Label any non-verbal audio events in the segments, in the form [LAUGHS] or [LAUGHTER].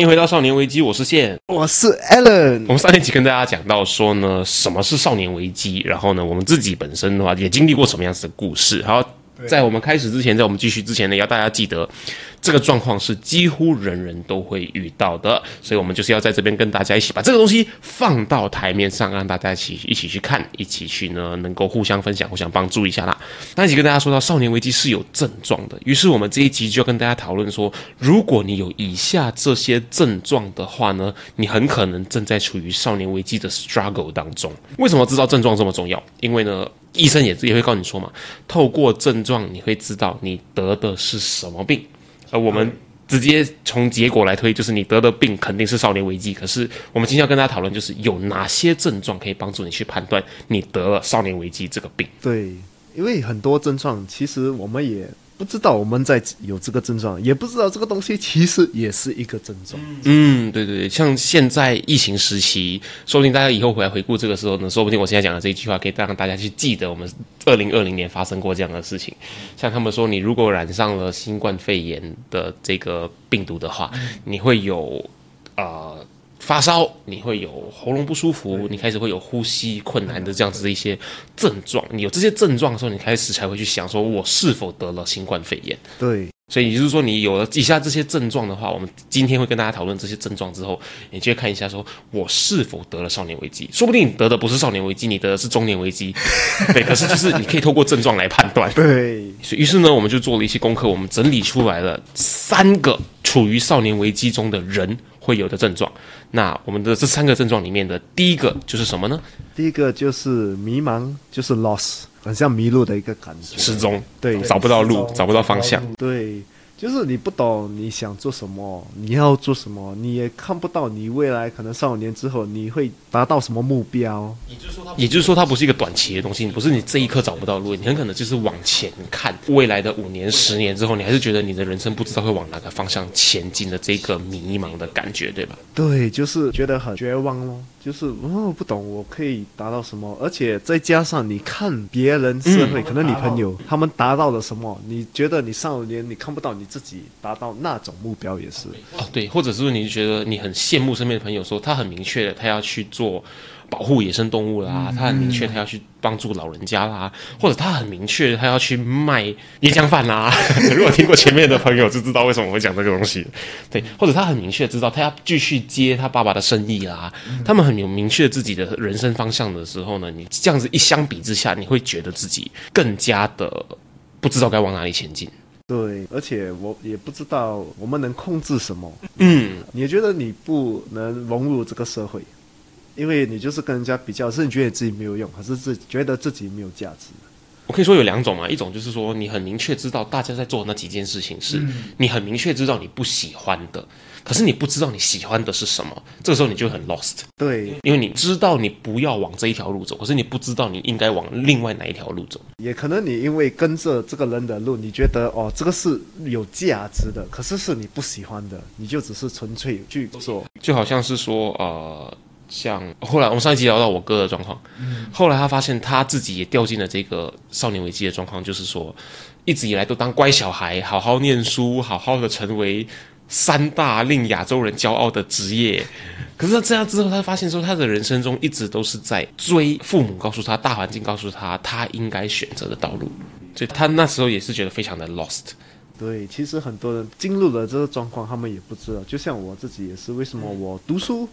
欢迎回到少年危机，我是线。我是 Allen 我们上一集跟大家讲到说呢，什么是少年危机，然后呢，我们自己本身的话也经历过什么样子的故事。好，在我们开始之前，在我们继续之前呢，要大家记得。这个状况是几乎人人都会遇到的，所以我们就是要在这边跟大家一起把这个东西放到台面上，让大家一起一起去看，一起去呢能够互相分享、互相帮助一下啦。那一起跟大家说到少年危机是有症状的，于是我们这一集就要跟大家讨论说，如果你有以下这些症状的话呢，你很可能正在处于少年危机的 struggle 当中。为什么知道症状这么重要？因为呢，医生也也会告诉你说嘛，透过症状你会知道你得的是什么病。而我们直接从结果来推，就是你得的病肯定是少年危机。可是我们今天要跟大家讨论，就是有哪些症状可以帮助你去判断你得了少年危机这个病？对，因为很多症状其实我们也。不知道我们在有这个症状，也不知道这个东西其实也是一个症状。嗯，对对对，像现在疫情时期，说不定大家以后回来回顾这个时候呢，说不定我现在讲的这一句话可以让大家去记得我们二零二零年发生过这样的事情。像他们说，你如果染上了新冠肺炎的这个病毒的话，你会有呃。发烧，你会有喉咙不舒服，你开始会有呼吸困难的这样子的一些症状。你有这些症状的时候，你开始才会去想说，我是否得了新冠肺炎？对，所以也就是说，你有了以下这些症状的话，我们今天会跟大家讨论这些症状之后，你就会看一下，说我是否得了少年危机？说不定你得的不是少年危机，你得的是中年危机。[LAUGHS] 对，可是就是你可以透过症状来判断。对，所以于是呢，我们就做了一些功课，我们整理出来了三个处于少年危机中的人。会有的症状，那我们的这三个症状里面的第一个就是什么呢？第一个就是迷茫，就是 loss，很像迷路的一个感觉，失踪，对，找不到路，找不到方向，对。就是你不懂你想做什么，你要做什么，你也看不到你未来可能上五年之后你会达到什么目标。也就是说，也就是说，它不是一个短期的东西，不是你这一刻找不到路，你很可能就是往前看未来的五年、十年之后，你还是觉得你的人生不知道会往哪个方向前进的这个迷茫的感觉，对吧？对，就是觉得很绝望咯。就是哦，不懂我可以达到什么，而且再加上你看别人社会，可能你朋友他们达到了什么，你觉得你上五年你看不到你自己达到那种目标也是哦，对，或者是你觉得你很羡慕身边的朋友，说他很明确的他要去做。保护野生动物啦，他很明确，他要去帮助老人家啦，或者他很明确，他要去卖椰浆饭啦。[LAUGHS] 如果听过前面的朋友就知道为什么我会讲这个东西，对，或者他很明确知道他要继续接他爸爸的生意啦。他们很有明确自己的人生方向的时候呢，你这样子一相比之下，你会觉得自己更加的不知道该往哪里前进。对，而且我也不知道我们能控制什么。嗯，你觉得你不能融入这个社会？因为你就是跟人家比较，是你觉得自己没有用，还是自己觉得自己没有价值？我可以说有两种嘛，一种就是说你很明确知道大家在做那几件事情，是你很明确知道你不喜欢的，可是你不知道你喜欢的是什么，这个时候你就很 lost。对，因为你知道你不要往这一条路走，可是你不知道你应该往另外哪一条路走。也可能你因为跟着这个人的路，你觉得哦这个是有价值的，可是是你不喜欢的，你就只是纯粹去做，就好像是说呃。像后来我们上一集聊到我哥的状况，后来他发现他自己也掉进了这个少年危机的状况，就是说一直以来都当乖小孩，好好念书，好好的成为三大令亚洲人骄傲的职业。可是他这样之后，他发现说他的人生中一直都是在追父母告诉他、大环境告诉他他应该选择的道路，所以他那时候也是觉得非常的 lost。对，其实很多人进入了这个状况，他们也不知道。就像我自己也是，为什么我读书？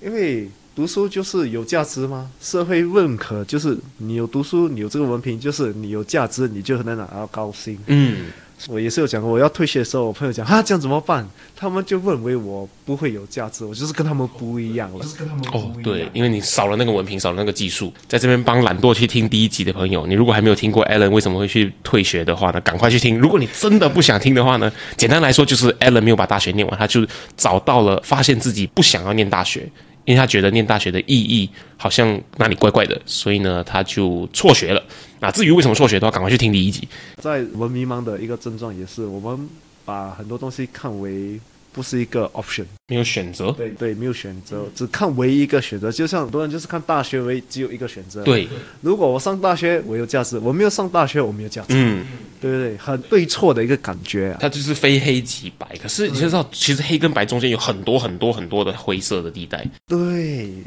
因为读书就是有价值吗？社会认可就是你有读书，你有这个文凭，就是你有价值，你就能拿到高薪。嗯，我也是有讲过，我要退学的时候，我朋友讲啊，这样怎么办？他们就认为我不会有价值，我就是跟他们不一样了。就是跟他们哦，对，因为你少了那个文凭，少了那个技术，在这边帮懒惰去听第一集的朋友，你如果还没有听过 Alan 为什么会去退学的话呢，赶快去听。如果你真的不想听的话呢，简单来说就是 Alan 没有把大学念完，他就找到了发现自己不想要念大学。因为他觉得念大学的意义好像哪里怪怪的，所以呢，他就辍学了。那至于为什么辍学，都要赶快去听第一集。在我们迷茫的一个症状，也是我们把很多东西看为。不是一个 option，没有选择。对对，没有选择，只看唯一一个选择。就像很多人就是看大学为只有一个选择。对，如果我上大学我有价值，我没有上大学我没有价值。嗯，对对对，很对错的一个感觉。啊它就是非黑即白。可是你知道，其实黑跟白中间有很多很多很多的灰色的地带。对，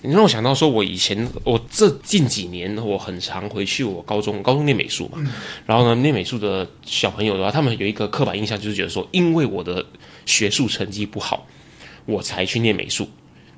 你让我想到说，我以前我这近几年我很常回去我高中，高中念美术嘛。然后呢，念美术的小朋友的话，他们有一个刻板印象，就是觉得说，因为我的。学术成绩不好，我才去念美术。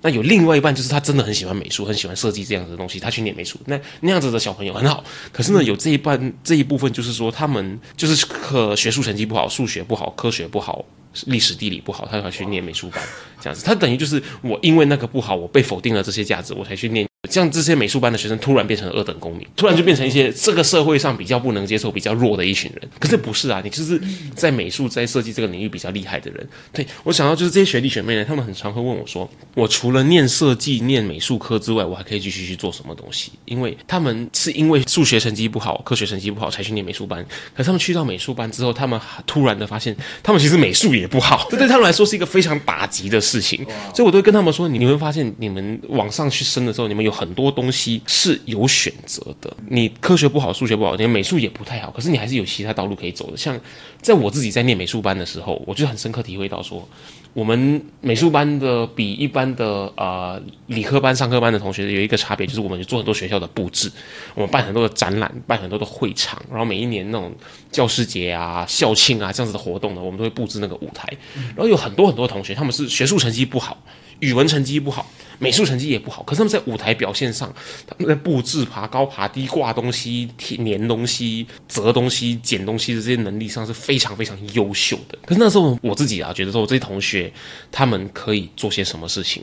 那有另外一半，就是他真的很喜欢美术，很喜欢设计这样子的东西，他去念美术。那那样子的小朋友很好。可是呢，有这一半这一部分，就是说他们就是可学术成绩不好，数学不好，科学不好，历史地理不好，他要去念美术班这样子。他等于就是我因为那个不好，我被否定了这些价值，我才去念。像这些美术班的学生突然变成了二等公民，突然就变成一些这个社会上比较不能接受、比较弱的一群人。可是不是啊，你就是在美术、在设计这个领域比较厉害的人。对我想到就是这些学弟学妹呢，他们很常会问我说：“我除了念设计、念美术科之外，我还可以继续去做什么东西？”因为他们是因为数学成绩不好、科学成绩不好才去念美术班，可他们去到美术班之后，他们突然的发现，他们其实美术也不好，这 [LAUGHS] 对他们来说是一个非常打击的事情。所以我都会跟他们说：“你会发现，你们往上去升的时候，你们有有很多东西。”是有选择的。你科学不好，数学不好，你美术也不太好，可是你还是有其他道路可以走的。像在我自己在念美术班的时候，我就很深刻体会到说，我们美术班的比一般的呃理科班、上课班的同学有一个差别，就是我们做很多学校的布置，我们办很多的展览，办很多的会场，然后每一年那种教师节啊、校庆啊这样子的活动呢，我们都会布置那个舞台。然后有很多很多同学，他们是学术成绩不好，语文成绩不好。美术成绩也不好，可是他们在舞台表现上，他们在布置、爬高、爬低、挂东西、粘东西、折东西、捡东西的这些能力上是非常非常优秀的。可是那时候我自己啊，觉得说我这些同学他们可以做些什么事情。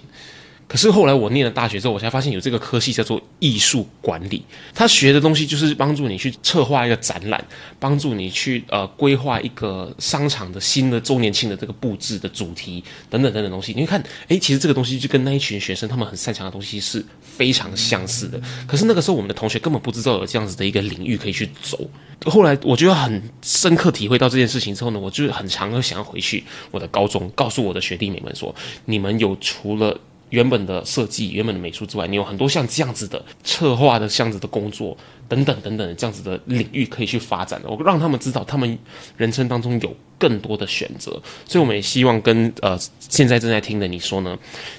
可是后来我念了大学之后，我才发现有这个科系叫做艺术管理。他学的东西就是帮助你去策划一个展览，帮助你去呃规划一个商场的新的周年庆的这个布置的主题等等等等东西。你会看，哎，其实这个东西就跟那一群学生他们很擅长的东西是非常相似的。可是那个时候我们的同学根本不知道有这样子的一个领域可以去走。后来我就很深刻体会到这件事情之后呢，我就很常的想要回去我的高中，告诉我的学弟妹们说，你们有除了原本的设计、原本的美术之外，你有很多像这样子的策划的、这样子的工作等等等等这样子的领域可以去发展的。我让他们知道，他们人生当中有更多的选择。所以我们也希望跟呃现在正在听的你说呢，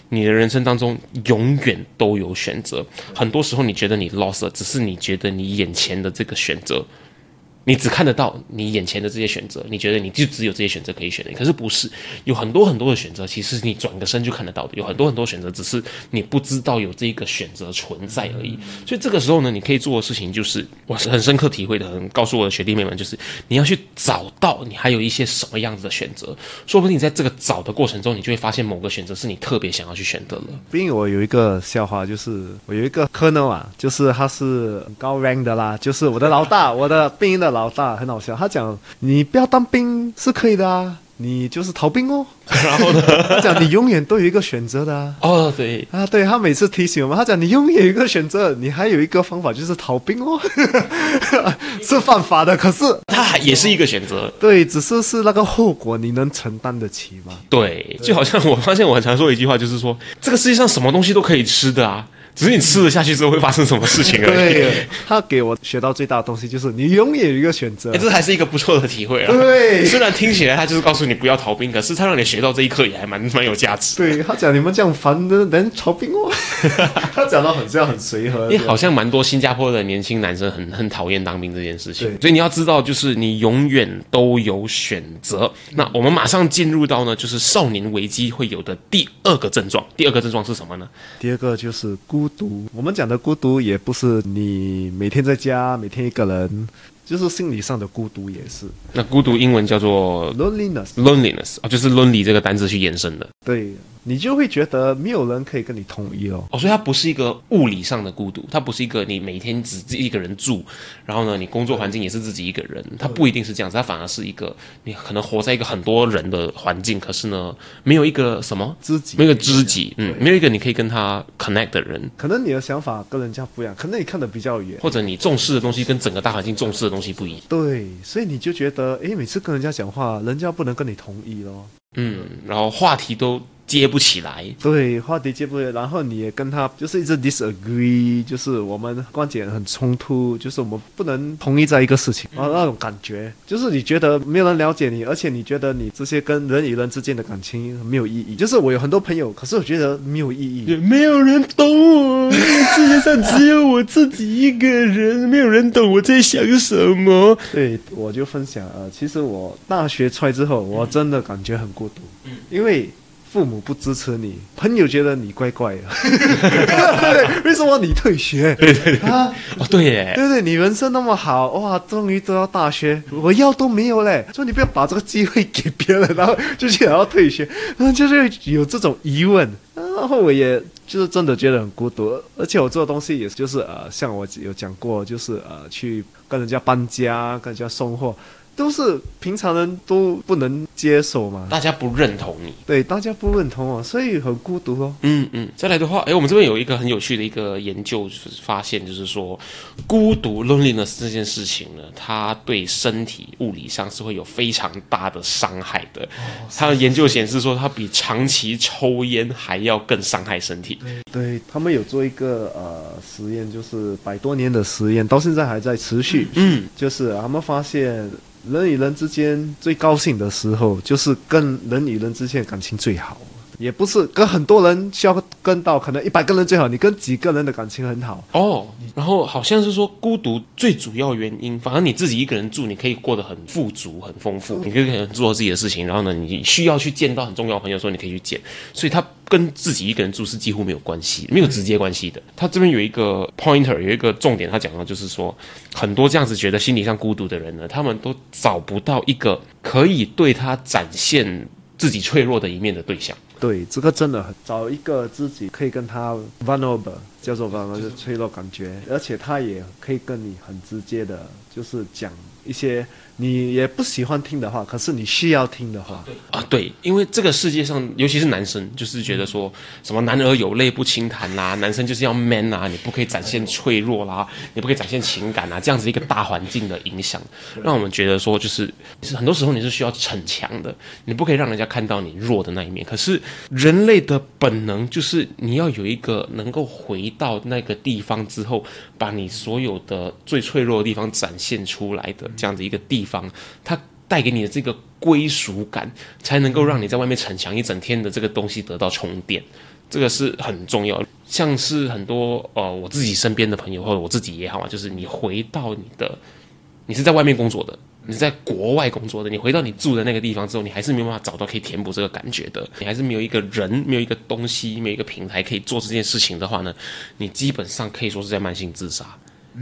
你的人生当中永远都有选择。很多时候你觉得你 lost 了，只是你觉得你眼前的这个选择。你只看得到你眼前的这些选择，你觉得你就只有这些选择可以选的，可是不是有很多很多的选择，其实你转个身就看得到的，有很多很多选择，只是你不知道有这个选择存在而已。所以这个时候呢，你可以做的事情就是，我是很深刻体会的，很告诉我的学弟妹们，就是你要去找到你还有一些什么样子的选择，说不定你在这个找的过程中，你就会发现某个选择是你特别想要去选择了。毕竟我有一个笑话，就是我有一个科 l 啊，就是他是高 rank 的啦，就是我的老大，我的兵的。老大很好笑，他讲你不要当兵是可以的啊，你就是逃兵哦。[LAUGHS] 然后呢，他讲你永远都有一个选择的啊。哦，对啊，对他每次提醒我们，他讲你永远有一个选择，你还有一个方法就是逃兵哦，[LAUGHS] 是犯法的，可是他还也是一个选择。对，只是是那个后果你能承担得起吗？对，就好像我发现我很常说一句话，就是说这个世界上什么东西都可以吃的啊。只是你吃了下去之后会发生什么事情而已。对，他给我学到最大的东西就是你永远有一个选择。哎，这还是一个不错的体会啊。对，虽然听起来他就是告诉你不要逃兵，可是他让你学到这一课也还蛮蛮有价值。对他讲你们这样烦的人逃兵哦，[LAUGHS] 他讲到很这样很随和。因为好像蛮多新加坡的年轻男生很很讨厌当兵这件事情。所以你要知道，就是你永远都有选择。那我们马上进入到呢，就是少年危机会有的第二个症状。第二个症状是什么呢？第二个就是孤独。我们讲。的孤独也不是你每天在家每天一个人，就是心理上的孤独也是那孤独英文叫做 loneliness。loneliness 啊，就是 lonely 这个单字去延伸的对你就会觉得没有人可以跟你统一哦。哦，所以它不是一个物理上的孤独，它不是一个你每天只一个人住，然后呢，你工作环境也是自己一个人，它不一定是这样子，它反而是一个你可能活在一个很多人的环境，可是呢，没有一个什么知己没有一个知己，嗯，没有一个你可以跟他 connect 的人，可能你的想法跟人家不一样，可能你看的比较远。或者你重视的东西跟整个大环境重视的东西不一样，对，所以你就觉得，诶，每次跟人家讲话，人家不能跟你同意咯。嗯，然后话题都接不起来，对，话题接不了，然后你也跟他就是一直 disagree，就是我们观点很冲突，就是我们不能同意在一个事情，然后那种感觉，就是你觉得没有人了解你，而且你觉得你这些跟人与人之间的感情没有意义。就是我有很多朋友，可是我觉得没有意义。也没有人懂我，世界上只有我自己一个人，没有人懂我在想什么。对，我就分享呃，其实我大学出来之后，我真的感觉很孤独，因为。父母不支持你，朋友觉得你怪怪的，[LAUGHS] 对，为什么你退学？对对啊，哦，对耶，对对，你人生那么好，哇，终于得到大学，我要都没有嘞，说你不要把这个机会给别人，然后就想要退学，然 [LAUGHS] 后就是有这种疑问，然后我也就是真的觉得很孤独，而且我做的东西也就是呃，像我有讲过，就是呃，去跟人家搬家，跟人家送货。都是平常人都不能接受嘛，大家不认同你，对，大家不认同哦，所以很孤独哦。嗯嗯，再来的话，哎，我们这边有一个很有趣的一个研究，就是发现，就是说，孤独 loneliness 这件事情呢，它对身体物理上是会有非常大的伤害的。他的研究显示说，它比长期抽烟还要更伤害身体。对他们有做一个呃实验，就是百多年的实验，到现在还在持续。嗯，就是他们发现。人与人之间最高兴的时候，就是跟人与人之间感情最好。也不是跟很多人需要跟到，可能一百个人最好，你跟几个人的感情很好哦。然后好像是说孤独最主要原因，反而你自己一个人住，你可以过得很富足、很丰富，你可以做自己的事情。然后呢，你需要去见到很重要的朋友的时候，你可以去见。所以他跟自己一个人住是几乎没有关系，没有直接关系的。他这边有一个 pointer，有一个重点，他讲到就是说，很多这样子觉得心理上孤独的人呢，他们都找不到一个可以对他展现自己脆弱的一面的对象。对，这个真的很找一个自己可以跟他 vulnerable，叫做 vulnerable 脆弱感觉，而且他也可以跟你很直接的，就是讲一些。你也不喜欢听的话，可是你需要听的话啊，对，因为这个世界上，尤其是男生，就是觉得说什么男儿有泪不轻弹啦，男生就是要 man 啊，你不可以展现脆弱啦，你不可以展现情感啊，这样子一个大环境的影响，让我们觉得说，就是很多时候你是需要逞强的，你不可以让人家看到你弱的那一面。可是人类的本能就是你要有一个能够回到那个地方之后，把你所有的最脆弱的地方展现出来的这样子一个地。方，它带给你的这个归属感，才能够让你在外面逞强一整天的这个东西得到充电，这个是很重要。像是很多呃，我自己身边的朋友或者我自己也好啊，就是你回到你的，你是在外面工作的，你在国外工作的，你回到你住的那个地方之后，你还是没有办法找到可以填补这个感觉的，你还是没有一个人，没有一个东西，没有一个平台可以做这件事情的话呢，你基本上可以说是在慢性自杀，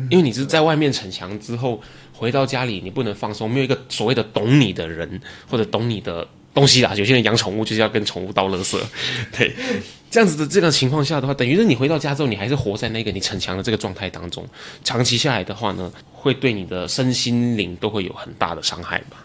因为你是在外面逞强之后。回到家里，你不能放松，没有一个所谓的懂你的人或者懂你的东西啦。有些人养宠物就是要跟宠物倒垃圾，[LAUGHS] 对，[LAUGHS] 这样子的这个情况下的话，等于是你回到家之后，你还是活在那个你逞强的这个状态当中。长期下来的话呢，会对你的身心灵都会有很大的伤害吧。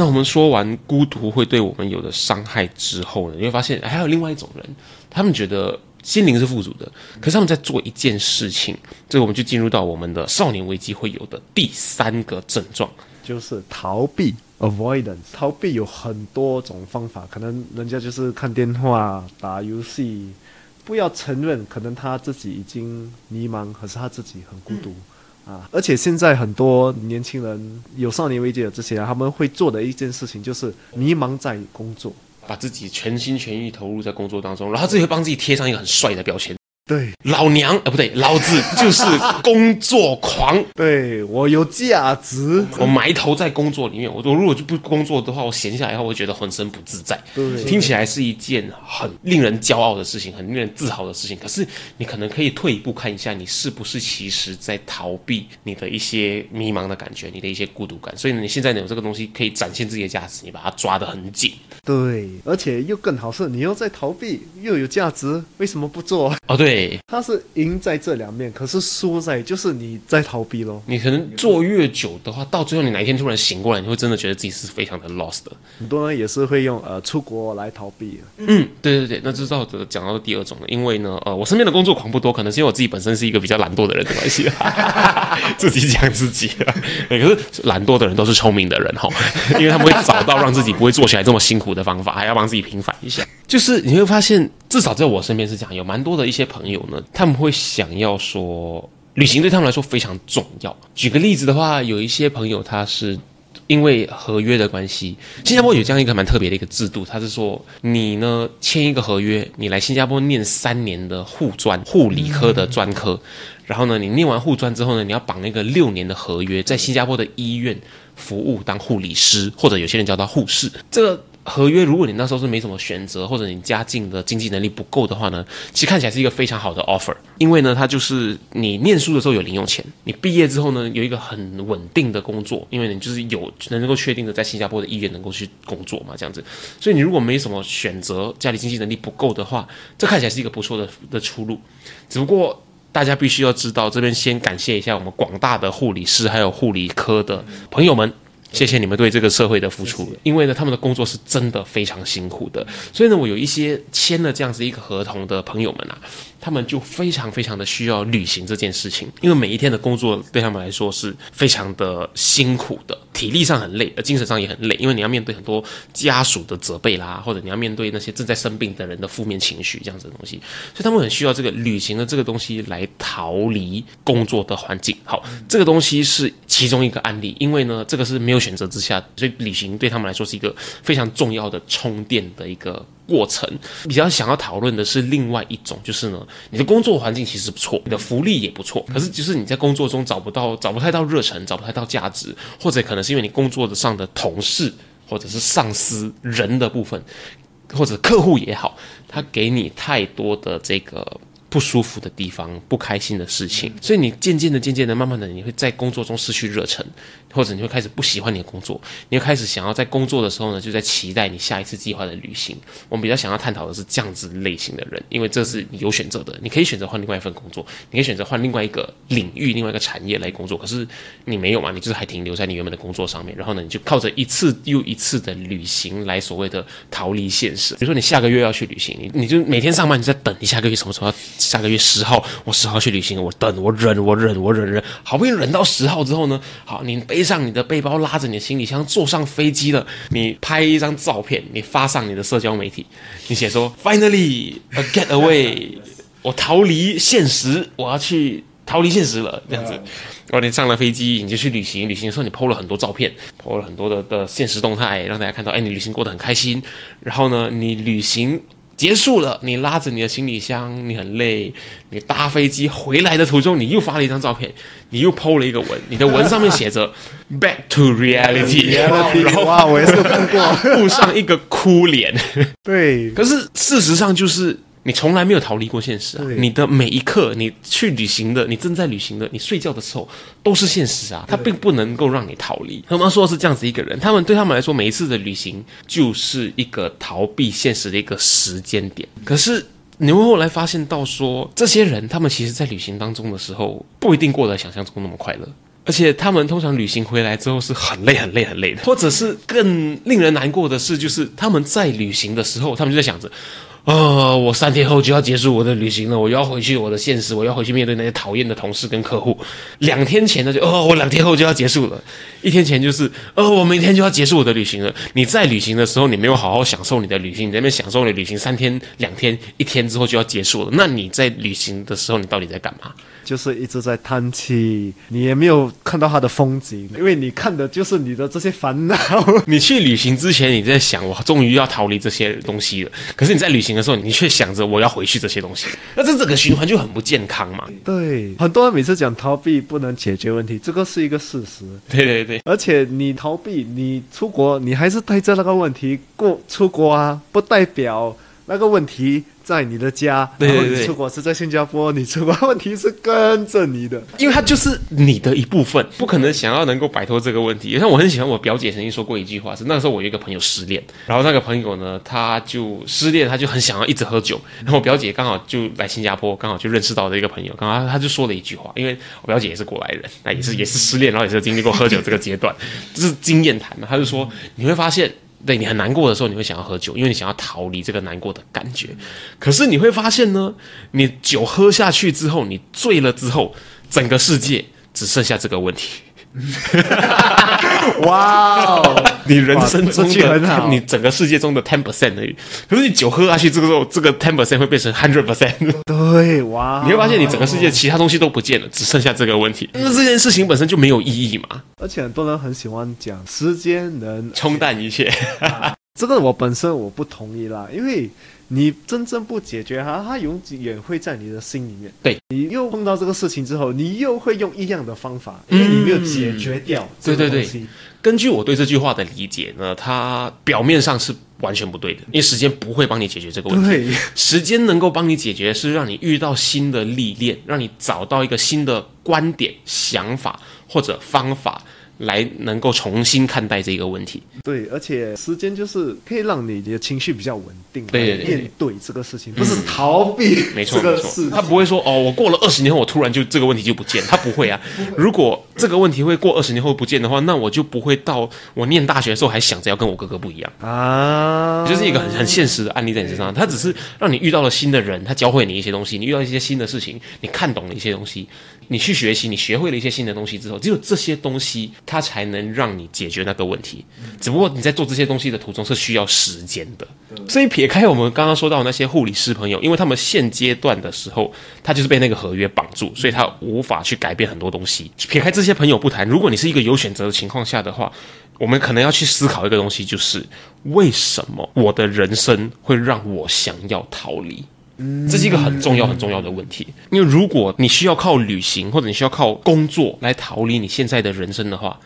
那我们说完孤独会对我们有的伤害之后呢，你会发现还有另外一种人，他们觉得心灵是富足的，可是他们在做一件事情，这个我们就进入到我们的少年危机会有的第三个症状，就是逃避 （avoidance）。逃避有很多种方法，可能人家就是看电话、打游戏，不要承认，可能他自己已经迷茫，可是他自己很孤独。啊！而且现在很多年轻人有少年危机的这些人，他们会做的一件事情就是迷茫在工作，把自己全心全意投入在工作当中，然后自己会帮自己贴上一个很帅的标签。对，老娘呃不对，老子 [LAUGHS] 就是工作狂。对我有价值，我埋头在工作里面。我我如果就不工作的话，我闲下来后，我会觉得浑身不自在。对，听起来是一件很令人骄傲的事情，很令人自豪的事情。可是你可能可以退一步看一下，你是不是其实在逃避你的一些迷茫的感觉，你的一些孤独感。所以你现在有这个东西可以展现自己的价值，你把它抓得很紧。对，而且又更好是，你又在逃避，又有价值，为什么不做？哦，对，他是赢在这两面，可是输在就是你在逃避咯。你可能做越久的话，到最后你哪一天突然醒过来，你会真的觉得自己是非常的 lost 的。很多人也是会用呃出国来逃避。嗯，对对对，那这是到讲到第二种了，因为呢，呃，我身边的工作狂不多，可能是因为我自己本身是一个比较懒惰的人的关系，[LAUGHS] 自己讲自己。[LAUGHS] 可是懒惰的人都是聪明的人哈，[LAUGHS] 因为他们会找到让自己不会做起来这么辛苦。的方法还要帮自己平反一下，就是你会发现，至少在我身边是这样，有蛮多的一些朋友呢，他们会想要说，旅行对他们来说非常重要。举个例子的话，有一些朋友他是因为合约的关系，新加坡有这样一个蛮特别的一个制度，他是说，你呢签一个合约，你来新加坡念三年的护专护理科的专科，然后呢，你念完护专之后呢，你要绑那个六年的合约，在新加坡的医院服务当护理师，或者有些人叫他护士，这个。合约，如果你那时候是没什么选择，或者你家境的经济能力不够的话呢，其实看起来是一个非常好的 offer。因为呢，它就是你念书的时候有零用钱，你毕业之后呢有一个很稳定的工作，因为你就是有能够确定的在新加坡的医院能够去工作嘛，这样子。所以你如果没什么选择，家里经济能力不够的话，这看起来是一个不错的的出路。只不过大家必须要知道，这边先感谢一下我们广大的护理师还有护理科的朋友们。谢谢你们对这个社会的付出，因为呢，他们的工作是真的非常辛苦的，所以呢，我有一些签了这样子一个合同的朋友们啊。他们就非常非常的需要履行这件事情，因为每一天的工作对他们来说是非常的辛苦的，体力上很累，而精神上也很累，因为你要面对很多家属的责备啦，或者你要面对那些正在生病的人的负面情绪这样子的东西，所以他们很需要这个旅行的这个东西来逃离工作的环境。好，这个东西是其中一个案例，因为呢，这个是没有选择之下，所以旅行对他们来说是一个非常重要的充电的一个。过程比较想要讨论的是另外一种，就是呢，你的工作环境其实不错，你的福利也不错，可是就是你在工作中找不到、找不太到热忱，找不太到价值，或者可能是因为你工作的上的同事或者是上司人的部分，或者客户也好，他给你太多的这个。不舒服的地方，不开心的事情，所以你渐渐的、渐渐的、慢慢的，你会在工作中失去热忱，或者你会开始不喜欢你的工作，你会开始想要在工作的时候呢，就在期待你下一次计划的旅行。我们比较想要探讨的是这样子类型的人，因为这是你有选择的，你可以选择换另外一份工作，你可以选择换另外一个领域、另外一个产业来工作。可是你没有嘛？你就是还停留在你原本的工作上面，然后呢，你就靠着一次又一次的旅行来所谓的逃离现实。比如说你下个月要去旅行，你你就每天上班你在等你下个月什么时候要。下个月十号，我十号去旅行，我等，我忍，我忍，我忍忍，好不容易忍到十号之后呢，好，你背上你的背包，拉着你的行李箱，坐上飞机了，你拍一张照片，你发上你的社交媒体，你写说，Finally a get away，[LAUGHS] 我逃离现实，我要去逃离现实了，这样子，然后你上了飞机，你就去旅行，旅行的时候你 PO 了很多照片，PO 了很多的的现实动态，让大家看到，哎，你旅行过得很开心，然后呢，你旅行。结束了，你拉着你的行李箱，你很累。你搭飞机回来的途中，你又发了一张照片，你又 PO 了一个文，你的文上面写着 “Back to reality”，然 [LAUGHS] 后哇，我也是看过，[LAUGHS] 附上一个哭脸。对，可是事实上就是。你从来没有逃离过现实啊！你的每一刻，你去旅行的，你正在旅行的，你睡觉的时候，都是现实啊！它并不能够让你逃离。他们说的是这样子一个人，他们对他们来说，每一次的旅行就是一个逃避现实的一个时间点。可是你会后来发现到说，这些人他们其实在旅行当中的时候，不一定过得想象中那么快乐，而且他们通常旅行回来之后是很累、很累、很累的，或者是更令人难过的是，就是他们在旅行的时候，他们就在想着。呃，我三天后就要结束我的旅行了，我要回去我的现实，我要回去面对那些讨厌的同事跟客户。两天前呢，就哦，我两天后就要结束了；一天前就是呃，我明天就要结束我的旅行了。你在旅行的时候，你没有好好享受你的旅行，你在那边享受你旅行，三天、两天、一天之后就要结束了。那你在旅行的时候，你到底在干嘛？就是一直在叹气，你也没有看到它的风景，因为你看的就是你的这些烦恼。你去旅行之前，你在想我终于要逃离这些东西了，可是你在旅行的时候，你却想着我要回去这些东西，那这整个循环就很不健康嘛。对，很多人每次讲逃避不能解决问题，这个是一个事实。对对对，而且你逃避，你出国，你还是带着那个问题过出国啊，不代表那个问题。在你的家，对对对，出国是在新加坡，你出国问题是跟着你的，因为它就是你的一部分，不可能想要能够摆脱这个问题。像我很喜欢我表姐曾经说过一句话，是那个时候我有一个朋友失恋，然后那个朋友呢，他就失恋，他就很想要一直喝酒，然后我表姐刚好就来新加坡，刚好就认识到了一个朋友，刚好他就说了一句话，因为我表姐也是过来人，那也是也是失恋，然后也是经历过喝酒这个阶段，这是经验谈嘛，他就说你会发现。对你很难过的时候，你会想要喝酒，因为你想要逃离这个难过的感觉。可是你会发现呢，你酒喝下去之后，你醉了之后，整个世界只剩下这个问题。[LAUGHS] 哇哦！你人生中的你整个世界中的 ten percent 而已。可是你酒喝下去这个时候，这个 ten percent 会变成 hundred percent。对，哇！你会发现你整个世界其他东西都不见了，只剩下这个问题。那这件事情本身就没有意义嘛？而且很多人很喜欢讲时间能冲淡一切，这个我本身我不同意啦，因为。你真正不解决它，它永远会在你的心里面。对你又碰到这个事情之后，你又会用一样的方法，因为你没有解决掉。对对对，根据我对这句话的理解呢，它表面上是完全不对的，因为时间不会帮你解决这个问题。时间能够帮你解决，是让你遇到新的历练，让你找到一个新的观点、想法或者方法。来能够重新看待这个问题，对，而且时间就是可以让你的情绪比较稳定，对，面对这个事情，不是逃避，没错没错，他不会说哦，我过了二十年后，我突然就这个问题就不见，他不会啊。[LAUGHS] 如果这个问题会过二十年后不见的话，那我就不会到我念大学的时候还想着要跟我哥哥不一样。啊，就是一个很很现实的案例在你身上，他只是让你遇到了新的人，他教会你一些东西，你遇到一些新的事情，你看懂了一些东西。你去学习，你学会了一些新的东西之后，只有这些东西，它才能让你解决那个问题。只不过你在做这些东西的途中是需要时间的。所以撇开我们刚刚说到那些护理师朋友，因为他们现阶段的时候，他就是被那个合约绑住，所以他无法去改变很多东西。撇开这些朋友不谈，如果你是一个有选择的情况下的话，我们可能要去思考一个东西，就是为什么我的人生会让我想要逃离？这是一个很重要很重要的问题，因为如果你需要靠旅行或者你需要靠工作来逃离你现在的人生的话，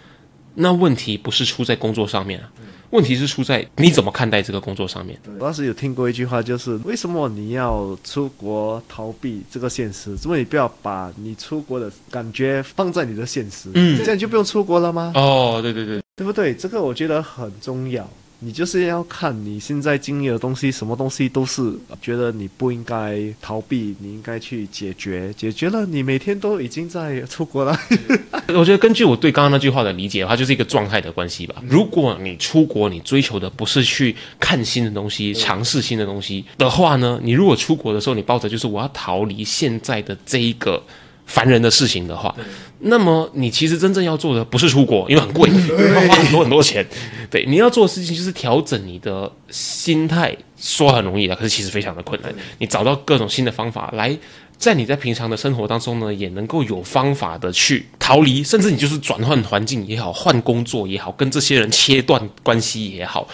那问题不是出在工作上面啊，问题是出在你怎么看待这个工作上面。我当时有听过一句话，就是为什么你要出国逃避这个现实？怎么你不要把你出国的感觉放在你的现实？嗯，这样就不用出国了吗？哦，对对对，对不对？这个我觉得很重要。你就是要看你现在经历的东西，什么东西都是觉得你不应该逃避，你应该去解决。解决了，你每天都已经在出国了。[LAUGHS] 我觉得根据我对刚刚那句话的理解的话，就是一个状态的关系吧。如果你出国，你追求的不是去看新的东西、尝试新的东西的话呢？你如果出国的时候，你抱着就是我要逃离现在的这一个。烦人的事情的话，那么你其实真正要做的不是出国，因为很贵，[LAUGHS] 要花很多很多钱。对，你要做的事情就是调整你的心态，说很容易的，可是其实非常的困难。你找到各种新的方法来，在你在平常的生活当中呢，也能够有方法的去逃离，甚至你就是转换环境也好，换工作也好，跟这些人切断关系也好。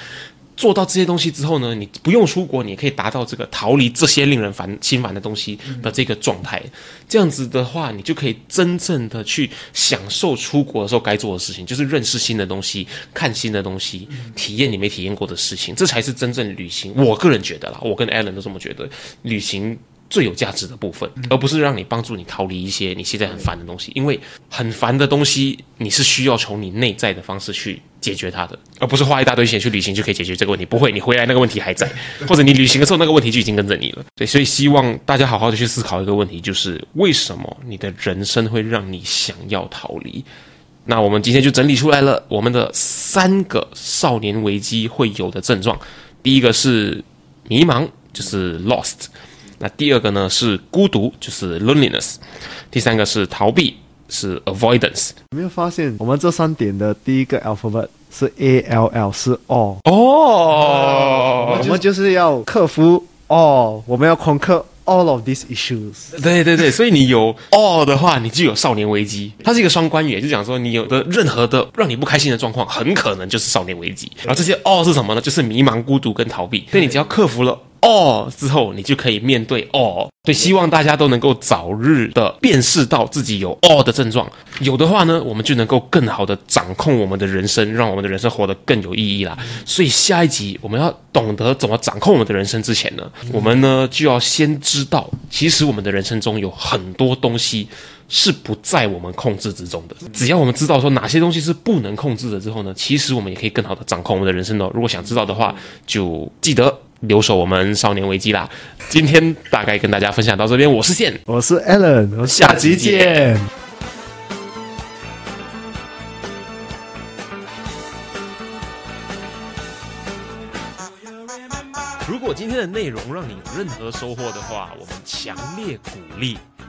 做到这些东西之后呢，你不用出国，你也可以达到这个逃离这些令人烦心烦的东西的这个状态。这样子的话，你就可以真正的去享受出国的时候该做的事情，就是认识新的东西、看新的东西、体验你没体验过的事情，这才是真正旅行。我个人觉得啦，我跟 Allen 都这么觉得，旅行。最有价值的部分，而不是让你帮助你逃离一些你现在很烦的东西，因为很烦的东西，你是需要从你内在的方式去解决它的，而不是花一大堆钱去旅行就可以解决这个问题。不会，你回来那个问题还在，[LAUGHS] 或者你旅行的时候那个问题就已经跟着你了。对，所以希望大家好好的去思考一个问题，就是为什么你的人生会让你想要逃离？那我们今天就整理出来了我们的三个少年危机会有的症状，第一个是迷茫。就是 lost。那第二个呢是孤独，就是 loneliness。第三个是逃避，是 avoidance。有没有发现我们这三点的第一个 alphabet 是 A L L 是 all，哦我们就是要克服 all，我们要 conquer all of these issues。对对对，所以你有 all 的话，你就有少年危机。它是一个双关语，也就讲说你有的任何的让你不开心的状况，很可能就是少年危机。然后这些 all 是什么呢？就是迷茫、孤独跟逃避。所以你只要克服了 all 之后，你就可以面对 all。所以希望大家都能够早日的辨识到自己有 all 的症状，有的话呢，我们就能够更好的掌控我们的人生，让我们的人生活得更有意义啦。所以下一集我们要懂得怎么掌控我们的人生之前呢，我们呢就要先知道，其实我们的人生中有很多东西。是不在我们控制之中的。只要我们知道说哪些东西是不能控制的之后呢，其实我们也可以更好的掌控我们的人生哦。如果想知道的话，就记得留守我们少年危机啦。今天大概跟大家分享到这边，我是线，我是 Allen，我们下集见。如果今天的内容让你有任何收获的话，我们强烈鼓励